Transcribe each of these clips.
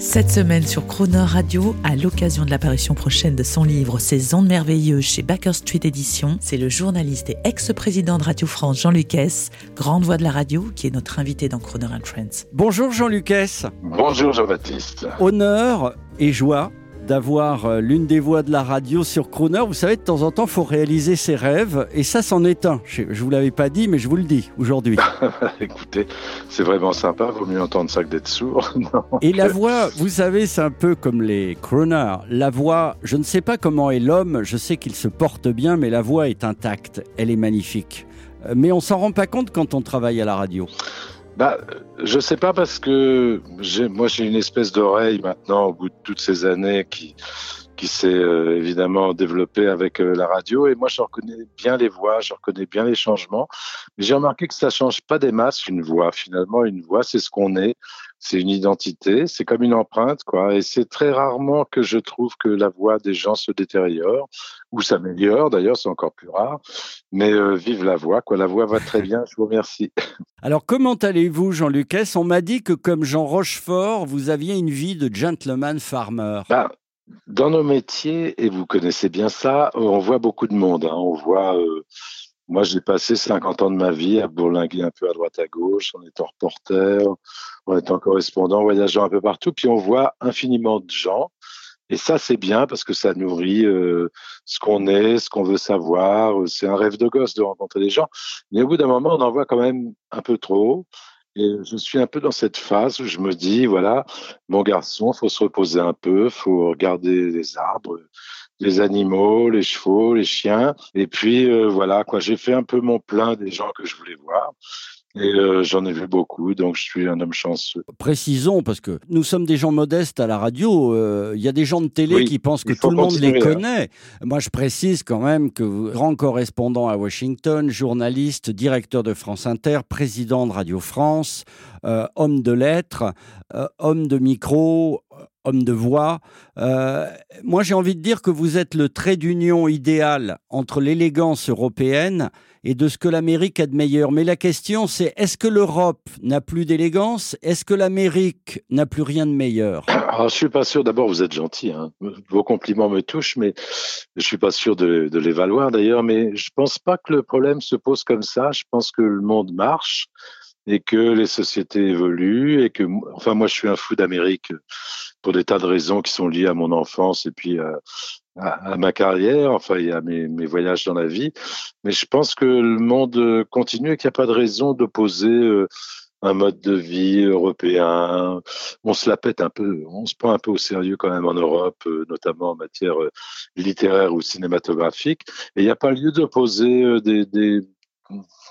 Cette semaine sur Croner Radio, à l'occasion de l'apparition prochaine de son livre Ces ondes merveilleuses chez Baker Street Éditions, c'est le journaliste et ex-président de Radio France Jean-Luc Hess, grande voix de la radio, qui est notre invité dans Croner and Friends. Bonjour Jean-Luc Hess. Bonjour Jean-Baptiste. Honneur et joie d'avoir euh, l'une des voix de la radio sur Crooner. Vous savez, de temps en temps, il faut réaliser ses rêves. Et ça, c'en est un. Je ne vous l'avais pas dit, mais je vous le dis aujourd'hui. Écoutez, c'est vraiment sympa. Vaut mieux entendre ça que d'être sourd. Non. Et la voix, vous savez, c'est un peu comme les Crooner. La voix, je ne sais pas comment est l'homme. Je sais qu'il se porte bien, mais la voix est intacte. Elle est magnifique. Euh, Mais on s'en rend pas compte quand on travaille à la radio. Bah, je sais pas parce que moi j'ai une espèce d'oreille maintenant au bout de toutes ces années qui qui s'est euh, évidemment développée avec euh, la radio et moi je reconnais bien les voix, je reconnais bien les changements. Mais j'ai remarqué que ça change pas des masses une voix. Finalement, une voix c'est ce qu'on est, c'est une identité, c'est comme une empreinte quoi. Et c'est très rarement que je trouve que la voix des gens se détériore ou s'améliore. D'ailleurs, c'est encore plus rare. Mais euh, vive la voix quoi. La voix va très bien. Je vous remercie. Alors, comment allez-vous, Jean-Luc Hess On m'a dit que, comme Jean Rochefort, vous aviez une vie de gentleman farmer. Bah, dans nos métiers, et vous connaissez bien ça, on voit beaucoup de monde. hein. On voit, euh, moi j'ai passé 50 ans de ma vie à bourlinguer un peu à droite à gauche, en étant reporter, en étant correspondant, voyageant un peu partout, puis on voit infiniment de gens. Et ça, c'est bien parce que ça nourrit euh, ce qu'on est, ce qu'on veut savoir. C'est un rêve de gosse de rencontrer des gens. Mais au bout d'un moment, on en voit quand même un peu trop. Et je suis un peu dans cette phase où je me dis, voilà, mon garçon, faut se reposer un peu, faut regarder les arbres, les animaux, les chevaux, les chiens. Et puis, euh, voilà, quoi, j'ai fait un peu mon plein des gens que je voulais voir. Et euh, j'en ai vu beaucoup, donc je suis un homme chanceux. Précisons, parce que nous sommes des gens modestes à la radio. euh, Il y a des gens de télé Oui, qui pensent que tout le monde les connaît. Moi, je précise quand même que grand correspondant à Washington, journaliste, directeur de France Inter, président de Radio France, euh, homme de lettres, homme de micro, homme de voix. Euh, moi, j'ai envie de dire que vous êtes le trait d'union idéal entre l'élégance européenne et de ce que l'Amérique a de meilleur. Mais la question, c'est est-ce que l'Europe n'a plus d'élégance? Est-ce que l'Amérique n'a plus rien de meilleur? Alors, je suis pas sûr. D'abord, vous êtes gentil. Hein. Vos compliments me touchent, mais je suis pas sûr de, de les valoir d'ailleurs. Mais je pense pas que le problème se pose comme ça. Je pense que le monde marche et que les sociétés évoluent et que, enfin, moi, je suis un fou d'Amérique pour des tas de raisons qui sont liées à mon enfance et puis à, ma carrière, enfin, et à mes, voyages dans la vie. Mais je pense que le monde continue et qu'il n'y a pas de raison d'opposer euh, un mode de vie européen. On se la pète un peu, on se prend un peu au sérieux quand même en Europe, euh, notamment en matière euh, littéraire ou cinématographique. Et il n'y a pas lieu d'opposer des, des,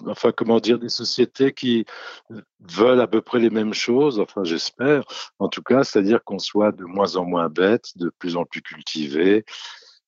enfin comment dire, des sociétés qui veulent à peu près les mêmes choses. Enfin, j'espère. En tout cas, c'est-à-dire qu'on soit de moins en moins bête, de plus en plus cultivé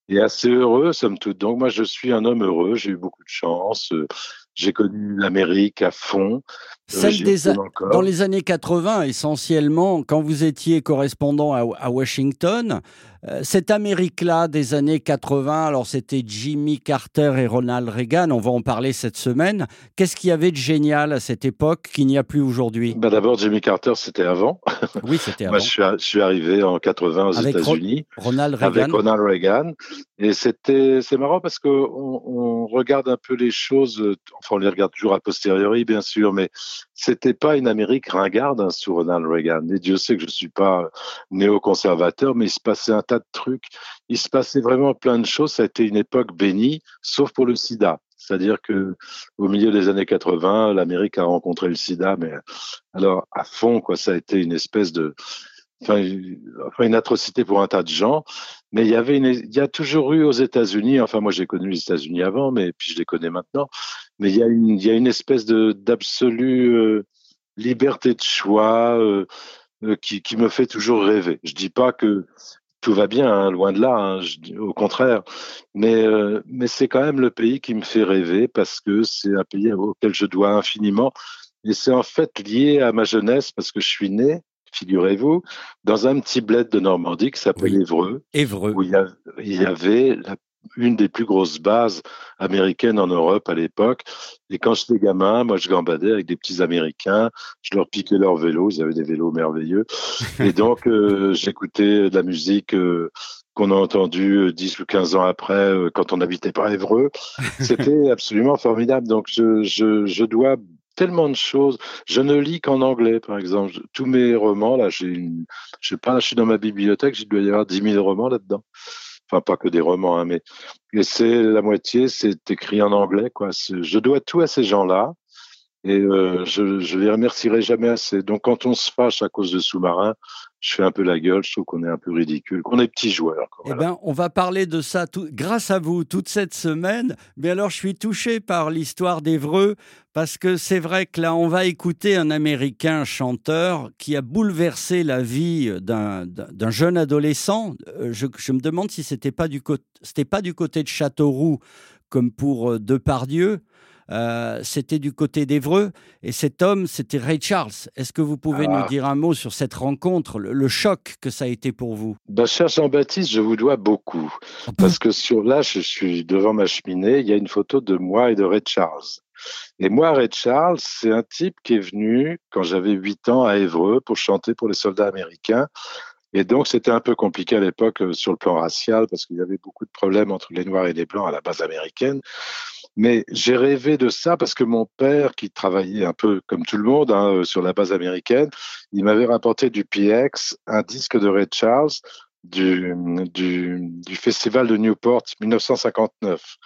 et assez heureux, somme toute. Donc moi, je suis un homme heureux. J'ai eu beaucoup de chance. Euh, J'ai connu l'Amérique à fond. Celle J'y des a-. Dans les années 80, essentiellement, quand vous étiez correspondant à, à Washington, euh, cette Amérique-là des années 80, alors c'était Jimmy Carter et Ronald Reagan, on va en parler cette semaine. Qu'est-ce qu'il y avait de génial à cette époque qu'il n'y a plus aujourd'hui? Bah D'abord, Jimmy Carter, c'était avant. Oui, c'était avant. Moi, je suis, à- je suis arrivé en 80 aux Ro- États-Unis Ronald Reagan. avec Ronald Reagan. Et c'était, c'est marrant parce que on, regarde un peu les choses, euh, enfin, on les regarde toujours a posteriori, bien sûr, mais c'était pas une Amérique ringarde hein, sous Ronald Reagan. Et Dieu sait que je suis pas néoconservateur, mais il se passait un tas de trucs. Il se passait vraiment plein de choses. Ça a été une époque bénie, sauf pour le sida. C'est-à-dire que au milieu des années 80, l'Amérique a rencontré le sida, mais alors à fond, quoi. Ça a été une espèce de, enfin, une- atrocité pour un tas de gens. Mais il y avait une, il y a toujours eu aux États-Unis, enfin moi j'ai connu les États-Unis avant, mais puis je les connais maintenant. Mais il y a une, il y a une espèce de d'absolue euh, liberté de choix euh, euh, qui, qui me fait toujours rêver. Je dis pas que tout va bien, hein, loin de là, hein, je, au contraire. Mais, euh, mais c'est quand même le pays qui me fait rêver parce que c'est un pays auquel je dois infiniment. Et c'est en fait lié à ma jeunesse parce que je suis né, figurez-vous, dans un petit bled de Normandie qui s'appelle Évreux. Évreux. Où il y, a, il y avait la une des plus grosses bases américaines en Europe à l'époque. Et quand j'étais gamin, moi, je gambadais avec des petits Américains. Je leur piquais leurs vélos. Ils avaient des vélos merveilleux. Et donc, euh, j'écoutais de la musique euh, qu'on a entendue 10 ou 15 ans après, euh, quand on habitait pas Évreux. C'était absolument formidable. Donc, je, je, je dois tellement de choses. Je ne lis qu'en anglais, par exemple. Tous mes romans, là, j'ai une, je sais pas, je suis dans ma bibliothèque, il doit y avoir 10 000 romans là-dedans enfin pas que des romans, hein, mais c'est la moitié, c'est écrit en anglais. Quoi. Je dois tout à ces gens-là et euh, je, je les remercierai jamais assez. Donc quand on se fâche à cause de sous-marins, je fais un peu la gueule, je trouve qu'on est un peu ridicule, qu'on est petits joueurs. Eh ben, on va parler de ça tout, grâce à vous toute cette semaine. Mais alors, je suis touché par l'histoire d'Evreux parce que c'est vrai que là, on va écouter un Américain chanteur qui a bouleversé la vie d'un jeune adolescent. Euh, je, je, me demande si c'était pas du pas du côté de Châteauroux comme pour euh, Depardieu. Euh, c'était du côté d'Evreux. Et cet homme, c'était Ray Charles. Est-ce que vous pouvez nous ah. dire un mot sur cette rencontre, le, choc que ça a été pour vous? Bah, Cher Jean-Baptiste, je vous dois beaucoup. Parce que sur là, je suis devant ma cheminée, il y a une photo de moi et de Ray Charles. Et moi, Ray Charles, c'est un type qui est venu quand j'avais 8 ans à Évreux pour chanter pour les soldats américains. Et donc, c'était un peu compliqué à l'époque euh, sur le plan racial parce qu'il y avait beaucoup de problèmes entre les Noirs et les Blancs à la base américaine. Mais j'ai rêvé de ça parce que mon père, qui travaillait un peu comme tout le monde hein, euh, sur la base américaine, il m'avait rapporté du PX, un disque de Ray Charles du, du, du festival de Newport 1959,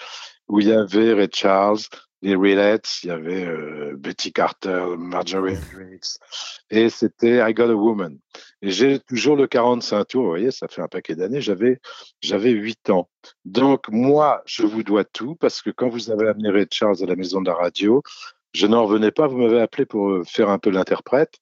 où il y avait Ray Charles, les Relates, il y avait euh, Betty Carter, Marjorie Hendricks, et c'était I Got a Woman. Et j'ai toujours le 45 tours, vous voyez, ça fait un paquet d'années, j'avais, j'avais 8 ans. Donc, moi, je vous dois tout, parce que quand vous avez amené Ray Charles à la maison de la radio, je n'en revenais pas, vous m'avez appelé pour euh, faire un peu l'interprète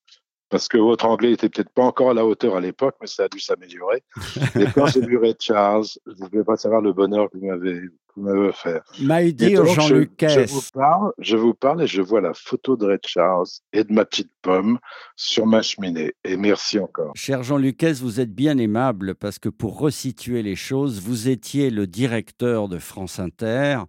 parce que votre anglais était peut-être pas encore à la hauteur à l'époque, mais ça a dû s'améliorer. Et quand j'ai vu Ray Charles, vous ne pouvez pas savoir le bonheur que vous m'avez me faire. My dear Jean-Luc je, je, vous parle, je vous parle et je vois la photo de Red Charles et de ma petite pomme sur ma cheminée. Et merci encore. Cher Jean-Luc vous êtes bien aimable parce que pour resituer les choses, vous étiez le directeur de France Inter.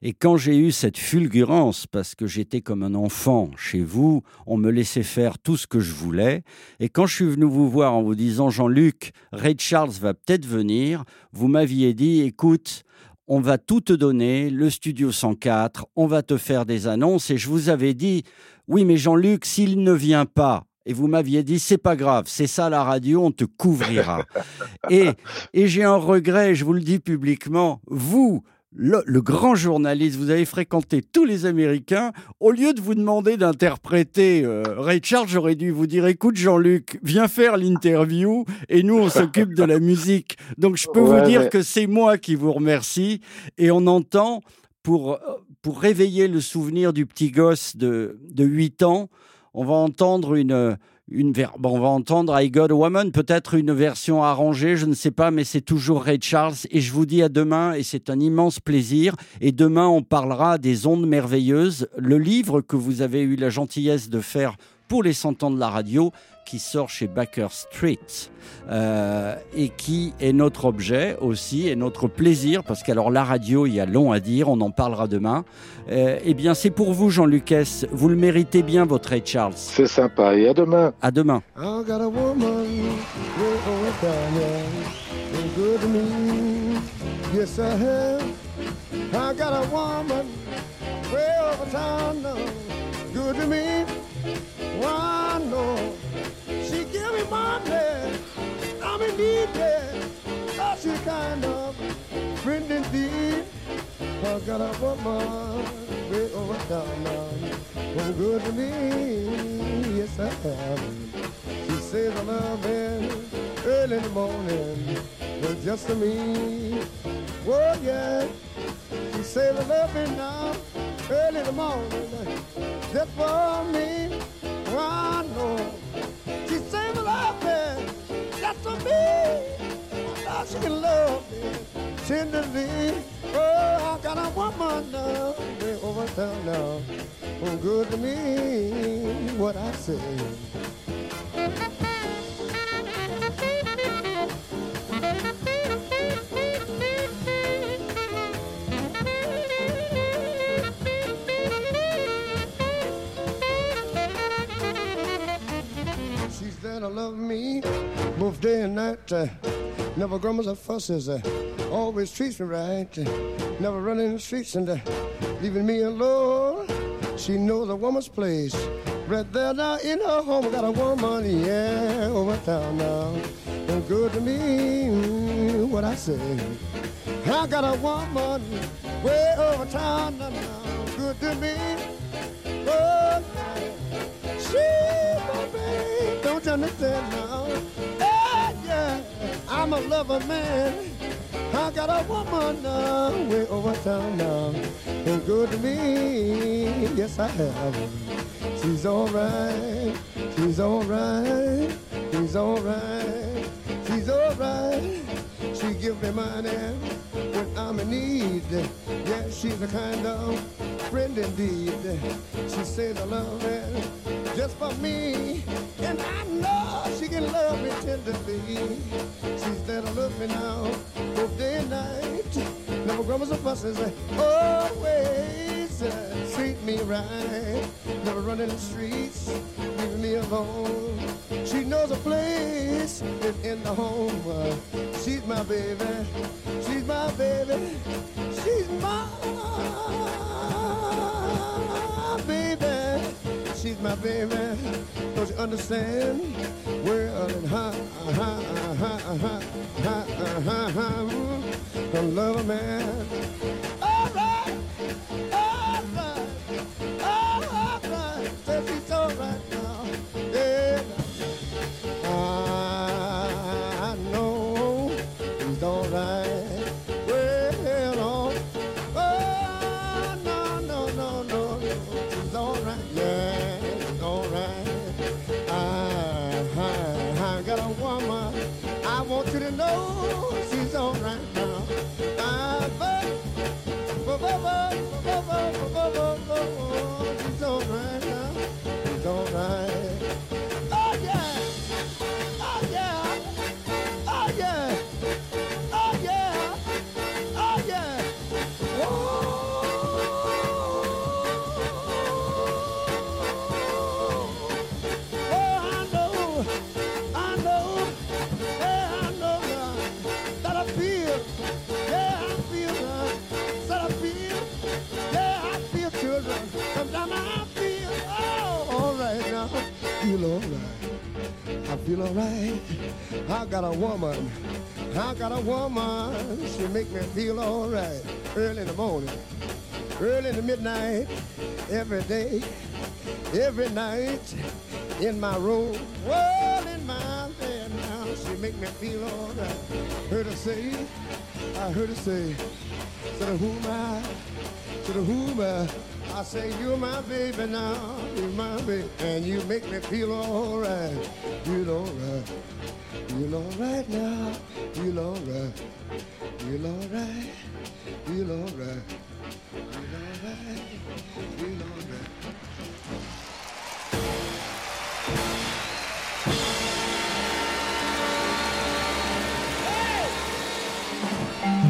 Et quand j'ai eu cette fulgurance, parce que j'étais comme un enfant chez vous, on me laissait faire tout ce que je voulais. Et quand je suis venu vous voir en vous disant, Jean-Luc, Ray Charles va peut-être venir, vous m'aviez dit, écoute, on va tout te donner, le studio 104, on va te faire des annonces. Et je vous avais dit, oui, mais Jean-Luc, s'il ne vient pas, et vous m'aviez dit, c'est pas grave, c'est ça la radio, on te couvrira. et, et j'ai un regret, je vous le dis publiquement, vous, le, grand journaliste, vous avez fréquenté tous les Américains. Au lieu de vous demander d'interpréter euh, Ray Charles, j'aurais dû vous dire écoute, Jean-Luc, viens faire l'interview et nous, on s'occupe de la musique. Donc, je peux vous dire que c'est moi qui vous remercie. Et on entend, pour, pour réveiller le souvenir du petit gosse de, de 8 ans, on va entendre une une bon, on va entendre I Got a Woman, peut-être une version arrangée, je ne sais pas, mais c'est toujours Ray Charles. Et je vous dis à demain, et c'est un immense plaisir. Et demain, on parlera des ondes merveilleuses, le livre que vous avez eu la gentillesse de faire pour les 100 ans de la radio, qui sort chez Baker Street euh, et qui est notre objet aussi et notre plaisir parce qu'alors la radio il y a long à dire on en parlera demain. Euh, eh bien c'est pour vous Jean Lucas vous le méritez bien votre Ray Charles. C'est sympa et à demain. À demain. Got a woman way over town now. Oh, good to me, yes I have. She says I love him early in the morning, but just to me. Oh, yeah. She says I love him now early in the morning, just for me. I know. She says I love him just for me. know she can love me tenderly. Oh, I got a woman now, way over town now, oh, who good to me, what I say. She's there to love me both day and night. Uh, Never grumbles or fusses. Uh, always treats me right. Uh, never running the streets and uh, leaving me alone. She knows a woman's place. Right there now in her home, got a woman, yeah, over town now. And good to me, what I say. I got a woman way over town now, good to me. Oh, she, my babe, don't you understand now? I'm a lover man. I got a woman now, way over town now, and good to me. Yes, I have. She's alright, she's alright, she's alright, she's alright. She give me money when I'm in need. Yeah, she's a kind of friend indeed. She says I love her just for me, and I know she can love me tenderly. She's there to love me now, both day and night. Never grumbles or fusses, always treat me right. Never running the streets, leaving me alone. She knows a place is in the home. She's my baby, she's my baby, she's my baby. She's my baby. Don't you understand? Well, and ha, ha, ha, ha, ha, ha, ha, ha, from love man. I want you to know she's all alright. I got a woman. I got a woman. She make me feel alright. Early in the morning, early in the midnight, every day, every night, in my room, well in my bed now. She make me feel alright. Heard her say, I heard her say, to the whom I, to the whom I, I say you're my baby now, you're my baby, and you make me feel alright. You're alright. you're alright now. you're alright. you're alright. you're alright. Feel alright.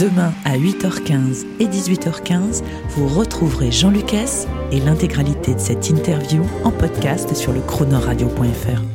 Demain à 8h15 et 18h15, vous retrouverez Jean Lucas et l'intégralité de cette interview en podcast sur le chronoradio.fr.